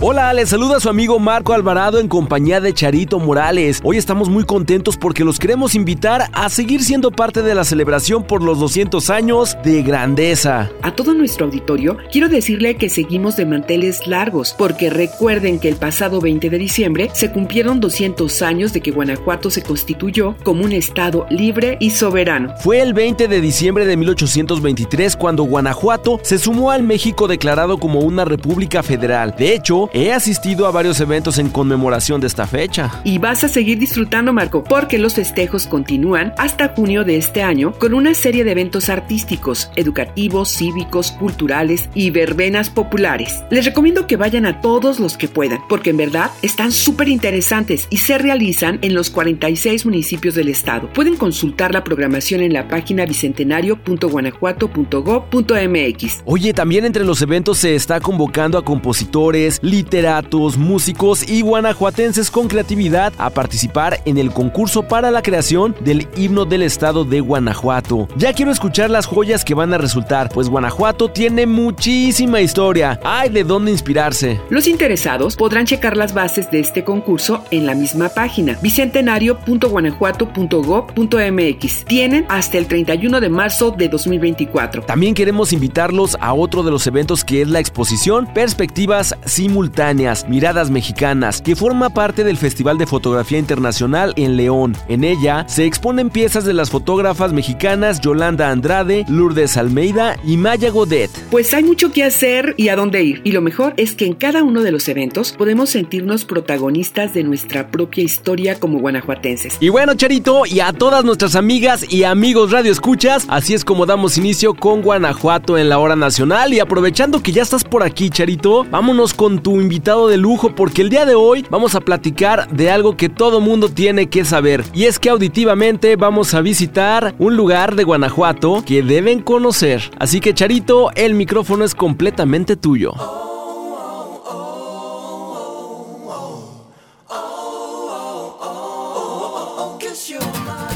Hola, les saluda su amigo Marco Alvarado en compañía de Charito Morales. Hoy estamos muy contentos porque los queremos invitar a seguir siendo parte de la celebración por los 200 años de grandeza. A todo nuestro auditorio, quiero decirle que seguimos de manteles largos, porque recuerden que el pasado 20 de diciembre se cumplieron 200 años de que Guanajuato se constituyó como un estado libre y soberano. Fue el 20 de diciembre de 1823 cuando Guanajuato se sumó al México declarado como una república federal. De hecho, he asistido a varios eventos en conmemoración de esta fecha. Y vas a seguir disfrutando, Marco, porque los festejos continúan hasta junio de este año con una serie de eventos artísticos, educativos, cívicos, culturales y verbenas populares. Les recomiendo que vayan a todos los que puedan, porque en verdad están súper interesantes y se realizan en los 46 municipios del estado. Pueden consultar la programación en la página bicentenario.guanajuato.gov.mx. Oye, también entre los eventos se está convocando a compositores, literatos, músicos y guanajuatenses con creatividad a participar en el concurso para la creación del himno del estado de Guanajuato. Ya quiero escuchar las joyas que van a resultar, pues Guanajuato tiene muchísima historia. Hay de dónde inspirarse. Los interesados podrán checar las bases de este concurso en la misma página bicentenario.guanajuato.gov.mx. Tienen hasta el 31 de marzo de 2024. También queremos invitarlos a otro de los eventos que es la exposición Perspectivas Simultáneas, Miradas Mexicanas, que forma parte del Festival de Fotografía Internacional en León. En ella se exponen piezas de las fotógrafas mexicanas Yolanda Andrade, Lourdes Almeida y Maya Godet. Pues hay mucho que hacer y a dónde ir. Y lo mejor es que en cada uno de los eventos podemos sentirnos protagonistas de nuestra propia historia como guanajuatenses. Y bueno, Charito, y a todas nuestras amigas y amigos Radio Escuchas, así es como damos inicio con Guanajuato en la hora nacional. Y aprovechando que ya estás por aquí, Charito, vámonos con tu invitado de lujo porque el día de hoy vamos a platicar de algo que todo mundo tiene que saber. Y es que auditivamente vamos a visitar un lugar de Guanajuato que deben conocer. Así que Charito, el micrófono es completamente tuyo.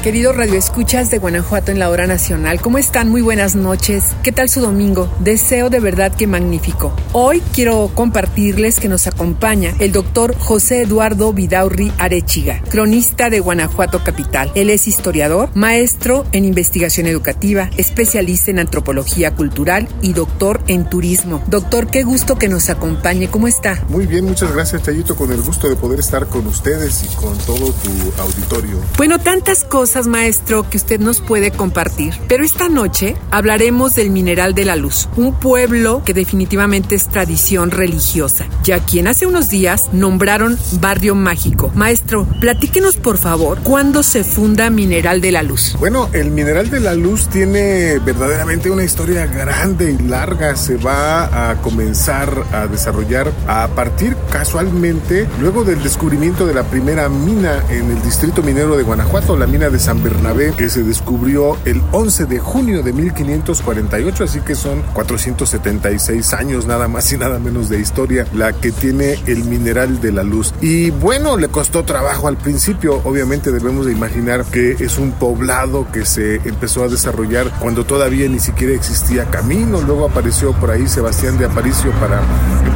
Queridos radioescuchas de Guanajuato en la hora nacional, ¿cómo están? Muy buenas noches. ¿Qué tal su domingo? Deseo de verdad que magnífico. Hoy quiero compartirles que nos acompaña el doctor José Eduardo Vidaurri Arechiga, cronista de Guanajuato Capital. Él es historiador, maestro en investigación educativa, especialista en antropología cultural y doctor en turismo. Doctor, qué gusto que nos acompañe. ¿Cómo está? Muy bien, muchas gracias, Chayito, con el gusto de poder estar con ustedes y con todo tu auditorio. Bueno, tantas cosas maestro, que usted nos puede compartir. Pero esta noche hablaremos del Mineral de la Luz, un pueblo que definitivamente es tradición religiosa, ya quien hace unos días nombraron Barrio Mágico. Maestro, platíquenos por favor, ¿cuándo se funda Mineral de la Luz? Bueno, el Mineral de la Luz tiene verdaderamente una historia grande y larga. Se va a comenzar a desarrollar a partir casualmente luego del descubrimiento de la primera mina en el distrito minero de Guanajuato, la mina de San Bernabé, que se descubrió el 11 de junio de 1548, así que son 476 años nada más y nada menos de historia la que tiene el mineral de la luz. Y bueno, le costó trabajo al principio, obviamente debemos de imaginar que es un poblado que se empezó a desarrollar cuando todavía ni siquiera existía camino, luego apareció por ahí Sebastián de Aparicio para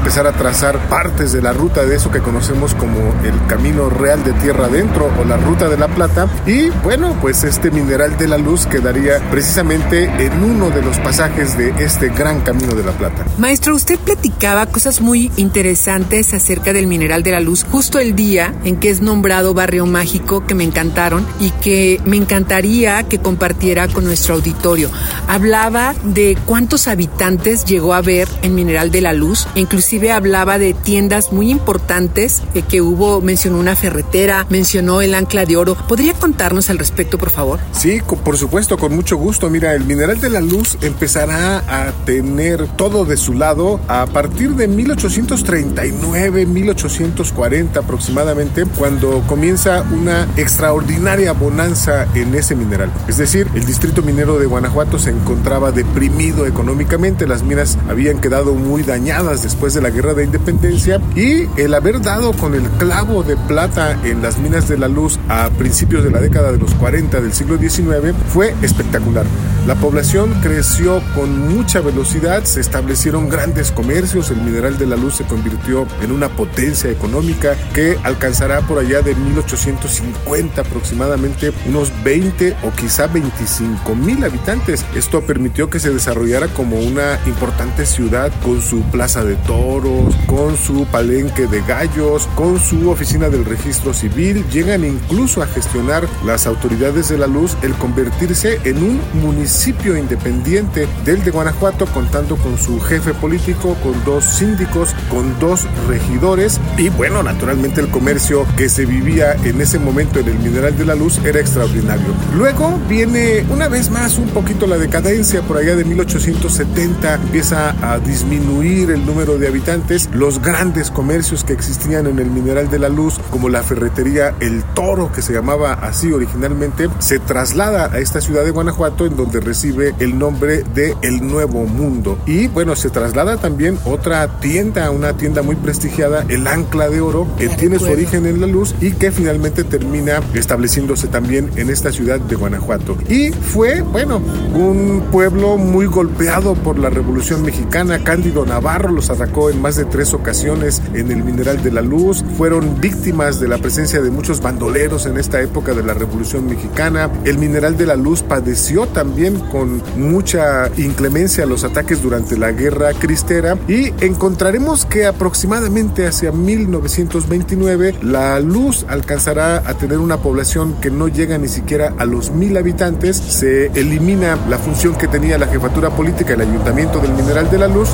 empezar a trazar partes de la ruta de eso que conocemos como el camino real de tierra adentro o la ruta de la plata y bueno, pues este mineral de la luz quedaría precisamente en uno de los pasajes de este gran camino de la plata. Maestro, usted platicaba cosas muy interesantes acerca del mineral de la luz justo el día en que es nombrado barrio mágico que me encantaron y que me encantaría que compartiera con nuestro auditorio. Hablaba de cuántos habitantes llegó a ver en Mineral de la Luz, inclusive hablaba de tiendas muy importantes eh, que hubo, mencionó una ferretera, mencionó el ancla de oro. ¿Podría contarnos al respecto, por favor? Sí, por supuesto, con mucho gusto. Mira, el mineral de la luz empezará a tener todo de su lado a partir de 1839, 1840 aproximadamente, cuando comienza una extraordinaria bonanza en ese mineral. Es decir, el distrito minero de Guanajuato se encontraba deprimido económicamente, las minas habían quedado muy dañadas después de la guerra de independencia y el haber dado con el clavo de plata en las minas de la luz a principios de la década de los 40 del siglo XIX fue espectacular. La población creció con mucha velocidad, se establecieron grandes comercios, el mineral de la luz se convirtió en una potencia económica que alcanzará por allá de 1850 aproximadamente unos 20 o quizá 25 mil habitantes. Esto permitió que se desarrollara como una importante ciudad con su plaza de toros, con su palenque de gallos, con su oficina del registro civil. Llegan incluso a gestionar las autoridades de la luz el convertirse en un municipio independiente del de Guanajuato, contando con su jefe político, con dos síndicos, con dos regidores. Y bueno, naturalmente el comercio que se vivía en ese momento en el mineral de la luz era extraordinario. Luego viene una vez más un poquito la decadencia. Por allá de 1870, empieza a disminuir el número de habitantes, los grandes comercios que existían en el mineral de la luz, como la ferretería El Toro, que se llamaba así originalmente, se traslada a esta ciudad de Guanajuato en donde recibe el nombre de El Nuevo Mundo. Y bueno, se traslada también otra tienda, una tienda muy prestigiada, El Ancla de Oro, que tiene su origen en la luz y que finalmente termina estableciéndose también en esta ciudad de Guanajuato. Y fue, bueno, un pueblo muy golpeado por la Revolución Mexicana. Cándido Navarro los atacó en más de tres ocasiones en el Mineral de la Luz. Fueron víctimas de la presencia de muchos bandoleros en esta época de la Revolución Mexicana. El Mineral de la Luz padeció también con mucha inclemencia los ataques durante la Guerra Cristera y encontraremos que aproximadamente hacia 1929 la luz alcanzará a tener una población que no llega ni siquiera a los mil habitantes. Se elimina la función que tenía la jefatura política, el ayuntamiento del Mineral de la Luz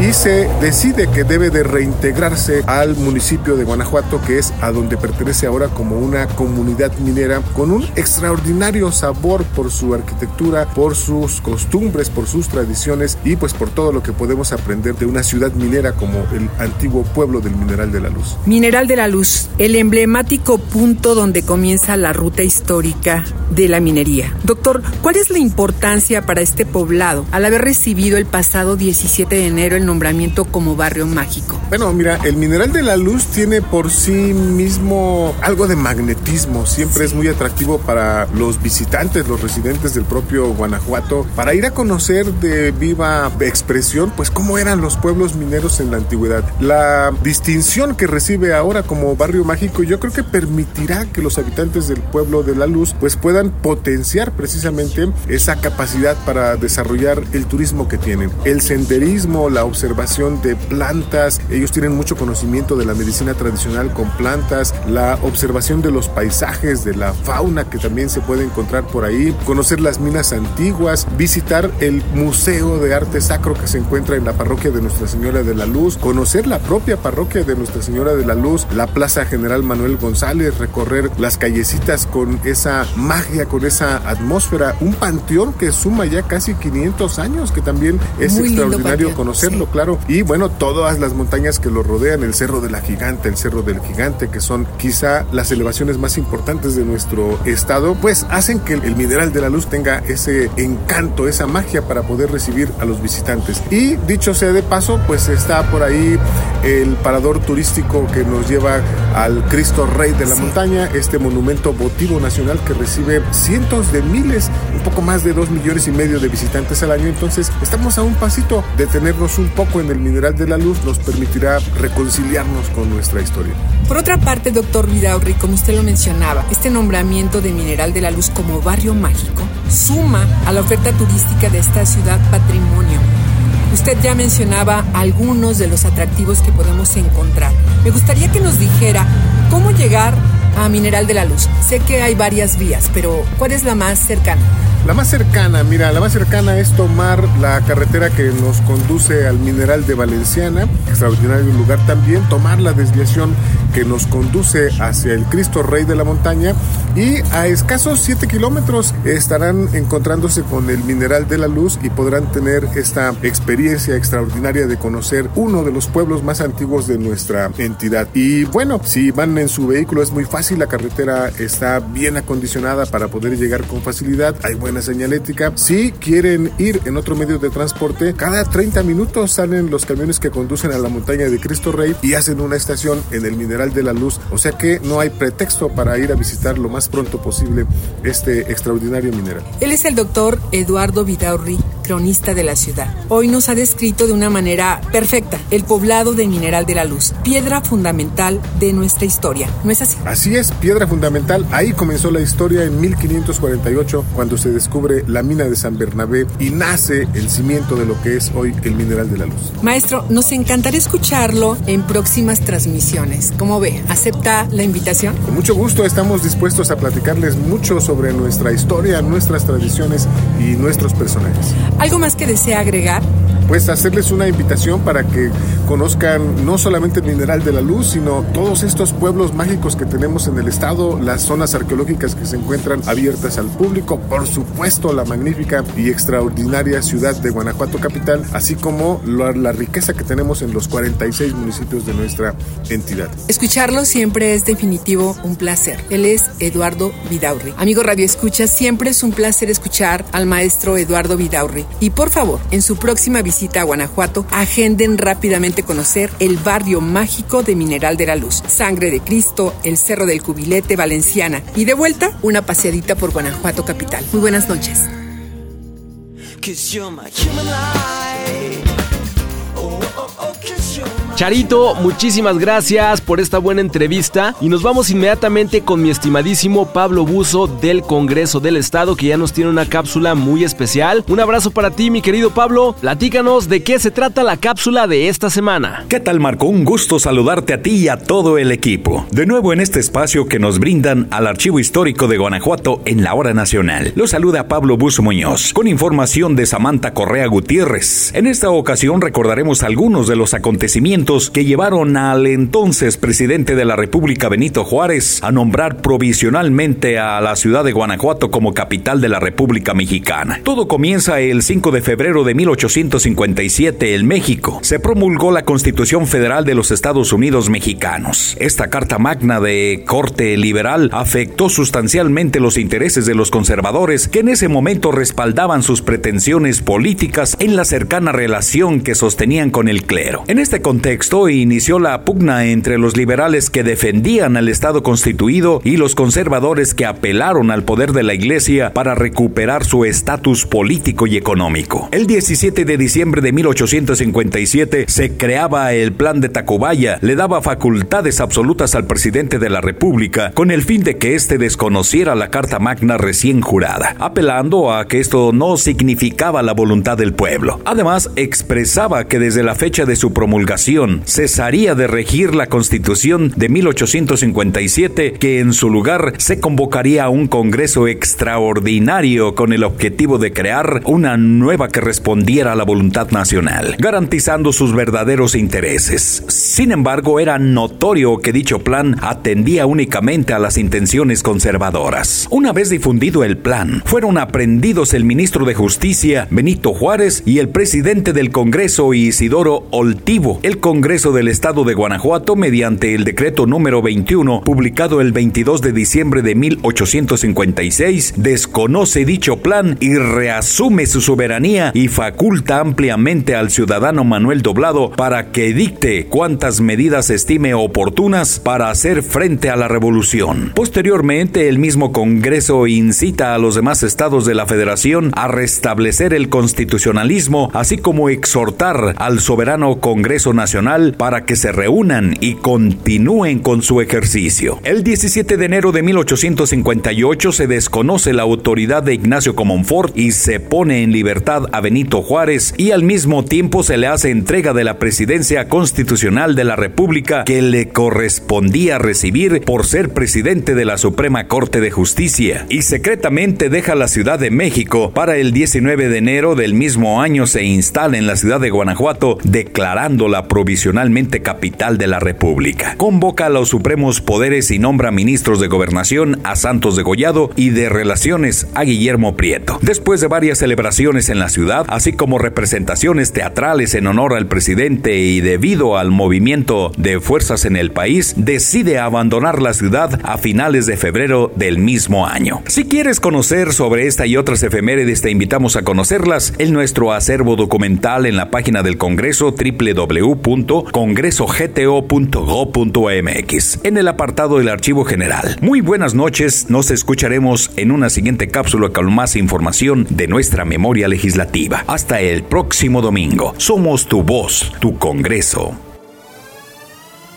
y se decide que debe de reintegrarse al municipio de Guanajuato, que es a donde pertenece ahora como una comunidad minera con un extraordinario sabor por su arquitectura, por sus costumbres, por sus tradiciones y pues por todo lo que podemos aprender de una ciudad minera como el antiguo pueblo del Mineral de la Luz. Mineral de la Luz, el emblemático punto donde comienza la ruta histórica de la minería. Doctor, ¿cuál es la importancia para este poblado al haber recibido el pasado 17 de enero el nombramiento como barrio mágico? Bueno, mira, el Mineral de la Luz tiene por sí mismo algo de magnetismo, siempre es muy atractivo para los visitantes, los residentes del propio Guanajuato, para ir a conocer de viva expresión, pues cómo eran los pueblos mineros en la antigüedad. La distinción que recibe ahora como barrio mágico, yo creo que permitirá que los habitantes del pueblo de la Luz pues puedan potenciar precisamente esa capacidad para desarrollar el turismo que tienen. El senderismo, la observación de plantas, ellos tienen mucho conocimiento de la medicina tradicional con plantas, la observación de los paisajes, de la fauna que también se puede encontrar por ahí, conocer las minas antiguas, visitar el Museo de Arte Sacro que se encuentra en la parroquia de Nuestra Señora de la Luz, conocer la propia parroquia de Nuestra Señora de la Luz, la Plaza General Manuel González, recorrer las callecitas con esa magia, con esa atmósfera, un panteón que suma ya casi 500 años, que también es Muy extraordinario conocerlo, claro. Y bueno, todas las montañas que lo rodean, el Cerro de la Gigante, el Cerro del Gigante, que son quizá las elevaciones más importantes de nuestro estado, pues hacen que el mineral de la luz tenga ese encanto, esa magia para poder recibir a los visitantes. Y dicho sea de paso, pues está por ahí el parador turístico que nos lleva al Cristo Rey de la Montaña, este monumento votivo nacional que recibe cientos de miles, un poco más de dos millones y medio de visitantes al año. Entonces, estamos a un pasito de tenernos un poco en el mineral de la luz, nos permitirá reconciliarnos con nuestra historia. Por otra parte, doctor Vidaurri, como usted lo mencionaba, este nombramiento de Mineral de la Luz como barrio mágico suma a la oferta turística de esta ciudad patrimonio. Usted ya mencionaba algunos de los atractivos que podemos encontrar. Me gustaría que nos dijera cómo llegar a Mineral de la Luz. Sé que hay varias vías, pero ¿cuál es la más cercana? La más cercana, mira, la más cercana es tomar la carretera que nos conduce al Mineral de Valenciana, extraordinario lugar también, tomar la desviación que nos conduce hacia el Cristo Rey de la Montaña y a escasos 7 kilómetros estarán encontrándose con el Mineral de la Luz y podrán tener esta experiencia extraordinaria de conocer uno de los pueblos más antiguos de nuestra entidad. Y bueno, si van en su vehículo es muy fácil, la carretera está bien acondicionada para poder llegar con facilidad, hay buena buena señalética. Si quieren ir en otro medio de transporte, cada 30 minutos salen los camiones que conducen a la montaña de Cristo Rey y hacen una estación en el Mineral de la Luz. O sea que no hay pretexto para ir a visitar lo más pronto posible este extraordinario mineral. Él es el doctor Eduardo Vidaurri, cronista de la ciudad. Hoy nos ha descrito de una manera perfecta el poblado del Mineral de la Luz, piedra fundamental de nuestra historia. ¿No es así? Así es, piedra fundamental. Ahí comenzó la historia en 1548, cuando se descubre la mina de San Bernabé y nace el cimiento de lo que es hoy el Mineral de la Luz. Maestro, nos encantaría escucharlo en próximas transmisiones. ¿Cómo ve? ¿Acepta la invitación? Con mucho gusto estamos dispuestos a platicarles mucho sobre nuestra historia, nuestras tradiciones y nuestros personajes. ¿Algo más que desea agregar? pues hacerles una invitación para que conozcan no solamente el mineral de la luz, sino todos estos pueblos mágicos que tenemos en el estado, las zonas arqueológicas que se encuentran abiertas al público, por supuesto la magnífica y extraordinaria ciudad de Guanajuato capital, así como la, riqueza que tenemos en los 46 municipios de nuestra entidad. Escucharlo siempre es definitivo un placer. Él es Eduardo Vidaurri. Amigo Radio Escucha, siempre es un placer escuchar al maestro Eduardo Vidaurri. Y por favor, en su próxima visita a Guanajuato, agenden rápidamente conocer el barrio mágico de Mineral de la Luz, Sangre de Cristo, el Cerro del Cubilete, Valenciana y de vuelta una paseadita por Guanajuato capital. Muy buenas noches. Charito, muchísimas gracias por esta buena entrevista y nos vamos inmediatamente con mi estimadísimo Pablo Buzo del Congreso del Estado que ya nos tiene una cápsula muy especial. Un abrazo para ti mi querido Pablo, platícanos de qué se trata la cápsula de esta semana. ¿Qué tal Marco? Un gusto saludarte a ti y a todo el equipo. De nuevo en este espacio que nos brindan al Archivo Histórico de Guanajuato en la hora nacional. Lo saluda Pablo Buzo Muñoz con información de Samantha Correa Gutiérrez. En esta ocasión recordaremos algunos de los acontecimientos que llevaron al entonces presidente de la República Benito Juárez a nombrar provisionalmente a la ciudad de Guanajuato como capital de la República Mexicana. Todo comienza el 5 de febrero de 1857 en México. Se promulgó la Constitución Federal de los Estados Unidos Mexicanos. Esta carta magna de corte liberal afectó sustancialmente los intereses de los conservadores que en ese momento respaldaban sus pretensiones políticas en la cercana relación que sostenían con el clero. En este contexto, inició la pugna entre los liberales que defendían al Estado constituido y los conservadores que apelaron al poder de la Iglesia para recuperar su estatus político y económico. El 17 de diciembre de 1857 se creaba el Plan de Tacubaya, le daba facultades absolutas al presidente de la República con el fin de que éste desconociera la Carta Magna recién jurada, apelando a que esto no significaba la voluntad del pueblo. Además, expresaba que desde la fecha de su promulgación cesaría de regir la Constitución de 1857, que en su lugar se convocaría a un Congreso extraordinario con el objetivo de crear una nueva que respondiera a la voluntad nacional, garantizando sus verdaderos intereses. Sin embargo, era notorio que dicho plan atendía únicamente a las intenciones conservadoras. Una vez difundido el plan, fueron aprendidos el ministro de Justicia, Benito Juárez, y el presidente del Congreso, Isidoro Oltivo. El Congreso del Estado de Guanajuato mediante el decreto número 21 publicado el 22 de diciembre de 1856 desconoce dicho plan y reasume su soberanía y faculta ampliamente al ciudadano Manuel Doblado para que dicte cuantas medidas estime oportunas para hacer frente a la revolución. Posteriormente, el mismo Congreso incita a los demás estados de la Federación a restablecer el constitucionalismo, así como exhortar al soberano Congreso Nacional para que se reúnan y continúen con su ejercicio. El 17 de enero de 1858 se desconoce la autoridad de Ignacio Comonfort y se pone en libertad a Benito Juárez y al mismo tiempo se le hace entrega de la presidencia constitucional de la República que le correspondía recibir por ser presidente de la Suprema Corte de Justicia y secretamente deja la Ciudad de México para el 19 de enero del mismo año se instala en la ciudad de Guanajuato declarando la provincia tradicionalmente capital de la República. Convoca a los supremos poderes y nombra ministros de gobernación a Santos de Gollado y de Relaciones a Guillermo Prieto. Después de varias celebraciones en la ciudad, así como representaciones teatrales en honor al presidente y debido al movimiento de fuerzas en el país, decide abandonar la ciudad a finales de febrero del mismo año. Si quieres conocer sobre esta y otras efemérides, te invitamos a conocerlas en nuestro acervo documental en la página del Congreso www.congresogto.go.mx en el apartado del Archivo General. Muy buenas noches, nos escucharemos en una siguiente cápsula con más información de nuestra memoria legislativa. Hasta el próximo domingo. Somos tu voz, tu Congreso.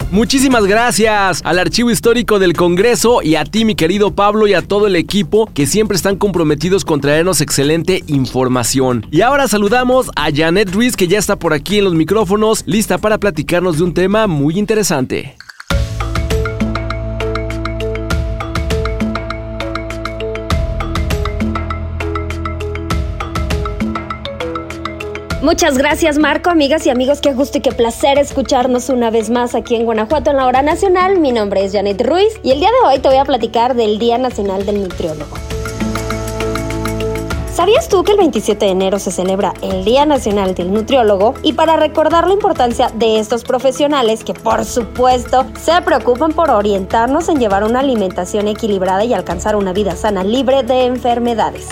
Muchísimas gracias al Archivo Histórico del Congreso y a ti, mi querido Pablo, y a todo el equipo que siempre están comprometidos con traernos excelente información. Y ahora saludamos a Janet Ruiz, que ya está por aquí en los micrófonos, lista para platicarnos de un tema muy interesante. Muchas gracias Marco, amigas y amigos, qué gusto y qué placer escucharnos una vez más aquí en Guanajuato en la hora nacional. Mi nombre es Janet Ruiz y el día de hoy te voy a platicar del Día Nacional del Nutriólogo. ¿Sabías tú que el 27 de enero se celebra el Día Nacional del Nutriólogo? Y para recordar la importancia de estos profesionales que por supuesto se preocupan por orientarnos en llevar una alimentación equilibrada y alcanzar una vida sana libre de enfermedades.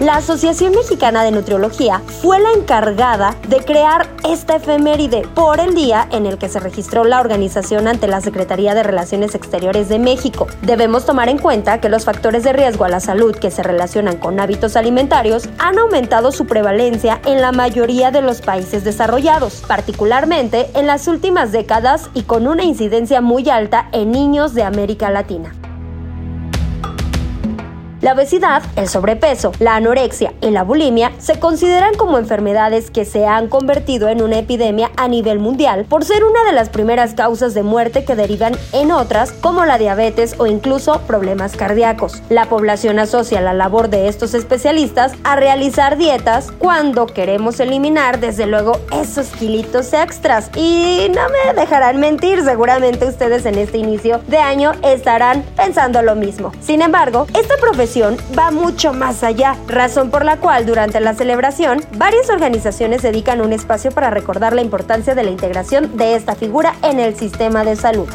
La Asociación Mexicana de Nutriología fue la encargada de crear esta efeméride por el día en el que se registró la organización ante la Secretaría de Relaciones Exteriores de México. Debemos tomar en cuenta que los factores de riesgo a la salud que se relacionan con hábitos alimentarios han aumentado su prevalencia en la mayoría de los países desarrollados, particularmente en las últimas décadas y con una incidencia muy alta en niños de América Latina. La obesidad, el sobrepeso, la anorexia y la bulimia se consideran como enfermedades que se han convertido en una epidemia a nivel mundial por ser una de las primeras causas de muerte que derivan en otras como la diabetes o incluso problemas cardíacos. La población asocia la labor de estos especialistas a realizar dietas cuando queremos eliminar desde luego esos kilitos extras y no me dejarán mentir, seguramente ustedes en este inicio de año estarán pensando lo mismo. Sin embargo, esta profesión va mucho más allá, razón por la cual durante la celebración varias organizaciones dedican un espacio para recordar la importancia de la integración de esta figura en el sistema de salud.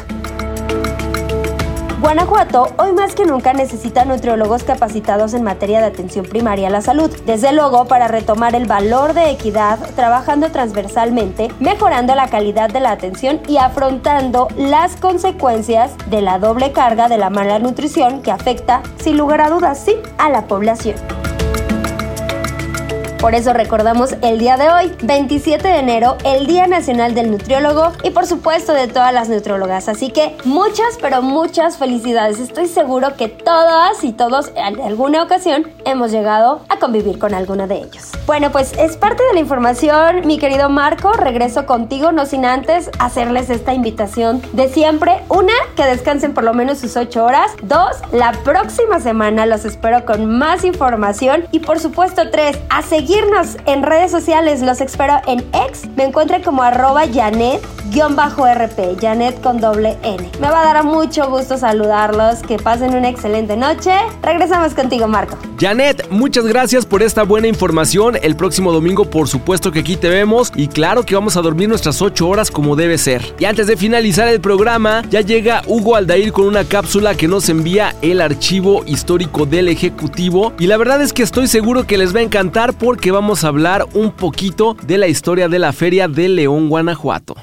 Guanajuato hoy más que nunca necesita nutriólogos capacitados en materia de atención primaria a la salud. Desde luego, para retomar el valor de equidad, trabajando transversalmente, mejorando la calidad de la atención y afrontando las consecuencias de la doble carga de la mala nutrición que afecta, sin lugar a dudas, sí, a la población. Por eso recordamos el día de hoy, 27 de enero, el Día Nacional del Nutriólogo y por supuesto de todas las nutriólogas. Así que muchas, pero muchas felicidades. Estoy seguro que todas y todos en alguna ocasión hemos llegado a convivir con alguno de ellos. Bueno, pues es parte de la información, mi querido Marco. Regreso contigo, no sin antes hacerles esta invitación de siempre. Una, que descansen por lo menos sus 8 horas. Dos, la próxima semana los espero con más información. Y por supuesto, tres, a seguir seguirnos en redes sociales. Los espero en X. Me encuentro como arroba Janet-RP. Janet con doble N. Me va a dar mucho gusto saludarlos. Que pasen una excelente noche. Regresamos contigo, Marco. Janet, muchas gracias por esta buena información. El próximo domingo, por supuesto que aquí te vemos. Y claro que vamos a dormir nuestras 8 horas como debe ser. Y antes de finalizar el programa, ya llega Hugo Aldair con una cápsula que nos envía el archivo histórico del Ejecutivo. Y la verdad es que estoy seguro que les va a encantar por que vamos a hablar un poquito de la historia de la Feria de León, Guanajuato.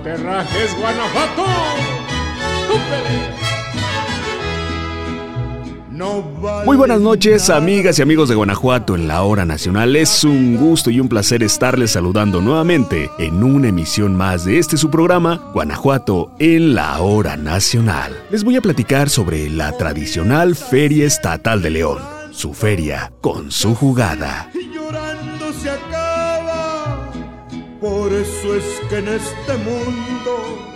¡No te rajes, Guanajuato! Muy buenas noches, amigas y amigos de Guanajuato en la hora nacional. Es un gusto y un placer estarles saludando nuevamente en una emisión más de este su programa, Guanajuato en la hora nacional. Les voy a platicar sobre la tradicional Feria Estatal de León, su feria con su jugada. Y llorando se acaba, por eso es que en este mundo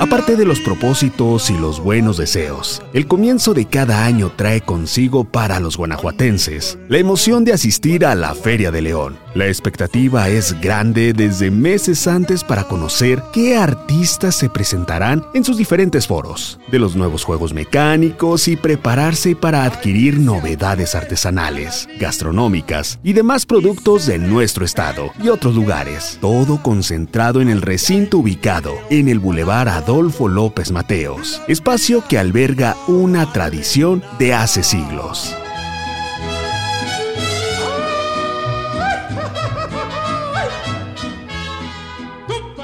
Aparte de los propósitos y los buenos deseos, el comienzo de cada año trae consigo para los guanajuatenses la emoción de asistir a la Feria de León. La expectativa es grande desde meses antes para conocer qué artistas se presentarán en sus diferentes foros, de los nuevos juegos mecánicos y prepararse para adquirir novedades artesanales, gastronómicas y demás productos de nuestro estado y otros lugares. Todo concentrado en el recinto ubicado en el Boulevard Adolfo López Mateos, espacio que alberga una tradición de hace siglos.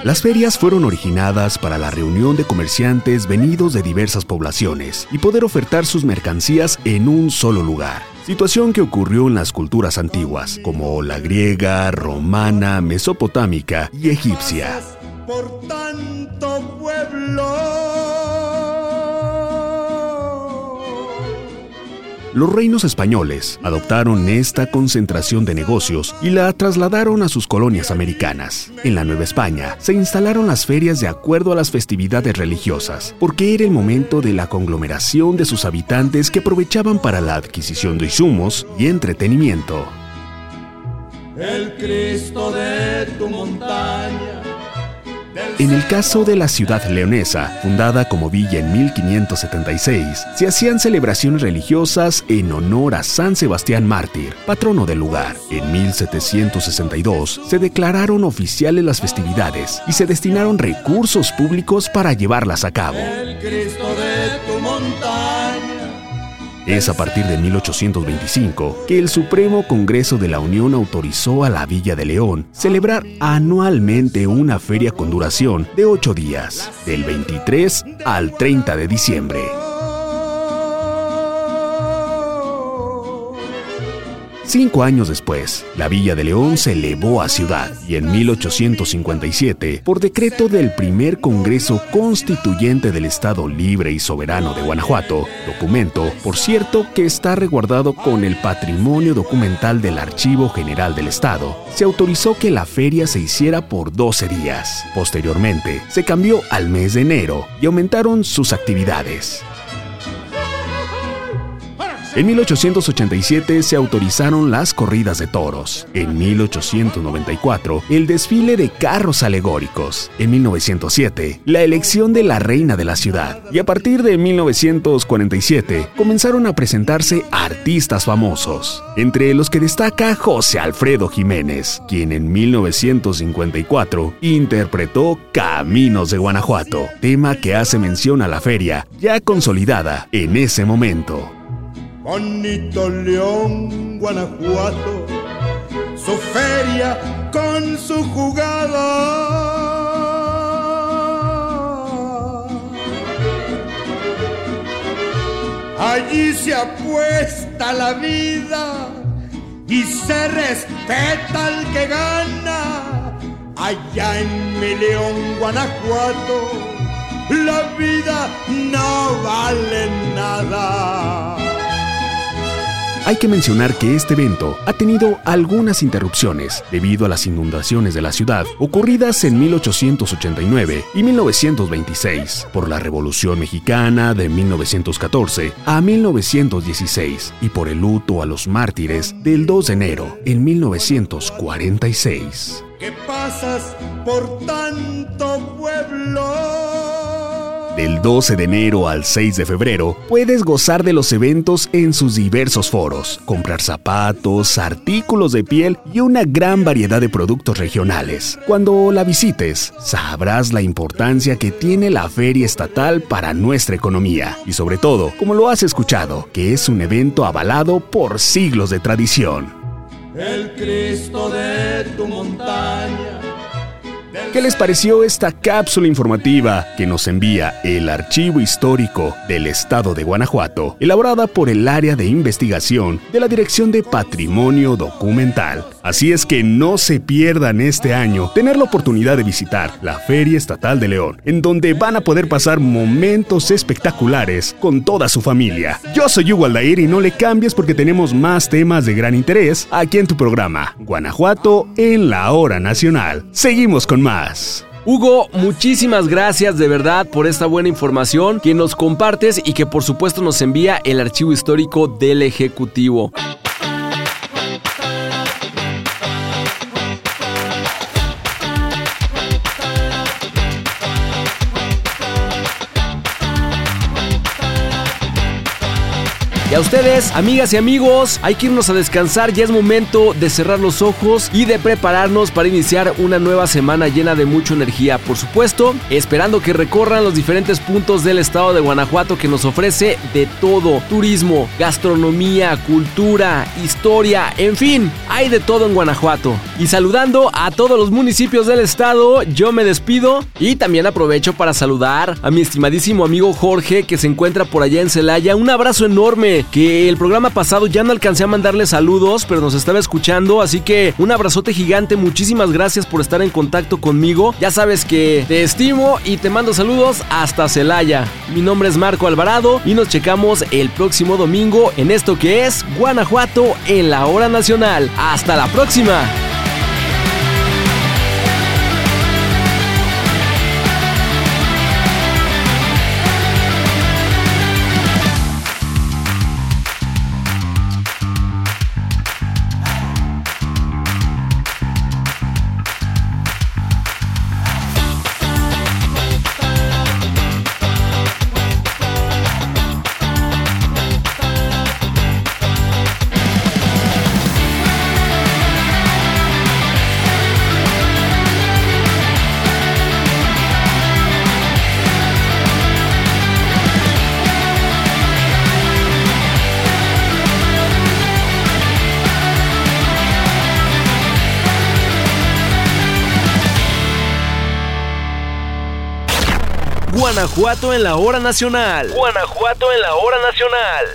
Las ferias fueron originadas para la reunión de comerciantes venidos de diversas poblaciones y poder ofertar sus mercancías en un solo lugar. Situación que ocurrió en las culturas antiguas, como la griega, romana, mesopotámica y egipcia. Por tanto pueblo. Los reinos españoles adoptaron esta concentración de negocios y la trasladaron a sus colonias americanas. En la Nueva España se instalaron las ferias de acuerdo a las festividades religiosas, porque era el momento de la conglomeración de sus habitantes que aprovechaban para la adquisición de insumos y entretenimiento. El Cristo de tu montaña. En el caso de la ciudad leonesa, fundada como villa en 1576, se hacían celebraciones religiosas en honor a San Sebastián Mártir, patrono del lugar. En 1762 se declararon oficiales las festividades y se destinaron recursos públicos para llevarlas a cabo. Es a partir de 1825 que el Supremo Congreso de la Unión autorizó a la Villa de León celebrar anualmente una feria con duración de ocho días, del 23 al 30 de diciembre. Cinco años después, la Villa de León se elevó a ciudad y en 1857, por decreto del primer Congreso Constituyente del Estado Libre y Soberano de Guanajuato, documento, por cierto, que está resguardado con el patrimonio documental del Archivo General del Estado, se autorizó que la feria se hiciera por 12 días. Posteriormente, se cambió al mes de enero y aumentaron sus actividades. En 1887 se autorizaron las corridas de toros. En 1894, el desfile de carros alegóricos. En 1907, la elección de la reina de la ciudad. Y a partir de 1947, comenzaron a presentarse artistas famosos, entre los que destaca José Alfredo Jiménez, quien en 1954 interpretó Caminos de Guanajuato, tema que hace mención a la feria, ya consolidada en ese momento. Bonito León, Guanajuato, su feria con su jugada. Allí se apuesta la vida y se respeta al que gana. Allá en mi León, Guanajuato, la vida no vale nada. Hay que mencionar que este evento ha tenido algunas interrupciones debido a las inundaciones de la ciudad ocurridas en 1889 y 1926 por la Revolución Mexicana de 1914 a 1916 y por el luto a los mártires del 2 de enero en 1946. ¿Qué pasas por tanto pueblo? Del 12 de enero al 6 de febrero puedes gozar de los eventos en sus diversos foros, comprar zapatos, artículos de piel y una gran variedad de productos regionales. Cuando la visites, sabrás la importancia que tiene la feria estatal para nuestra economía y sobre todo, como lo has escuchado, que es un evento avalado por siglos de tradición. El Cristo de tu montaña. ¿Qué les pareció esta cápsula informativa que nos envía el Archivo Histórico del Estado de Guanajuato, elaborada por el área de investigación de la Dirección de Patrimonio Documental? Así es que no se pierdan este año tener la oportunidad de visitar la Feria Estatal de León, en donde van a poder pasar momentos espectaculares con toda su familia. Yo soy Hugo Aldair y no le cambies porque tenemos más temas de gran interés aquí en tu programa, Guanajuato en la Hora Nacional. Seguimos con Hugo, muchísimas gracias de verdad por esta buena información que nos compartes y que por supuesto nos envía el archivo histórico del Ejecutivo. A ustedes, amigas y amigos, hay que irnos a descansar, ya es momento de cerrar los ojos y de prepararnos para iniciar una nueva semana llena de mucha energía, por supuesto, esperando que recorran los diferentes puntos del estado de Guanajuato que nos ofrece de todo, turismo, gastronomía, cultura, historia, en fin, hay de todo en Guanajuato. Y saludando a todos los municipios del estado, yo me despido y también aprovecho para saludar a mi estimadísimo amigo Jorge que se encuentra por allá en Celaya. Un abrazo enorme que el programa pasado ya no alcancé a mandarle saludos, pero nos estaba escuchando, así que un abrazote gigante, muchísimas gracias por estar en contacto conmigo. Ya sabes que te estimo y te mando saludos hasta Celaya. Mi nombre es Marco Alvarado y nos checamos el próximo domingo en esto que es Guanajuato en la hora nacional. Hasta la próxima. Guanajuato en la hora nacional. Guanajuato en la hora nacional.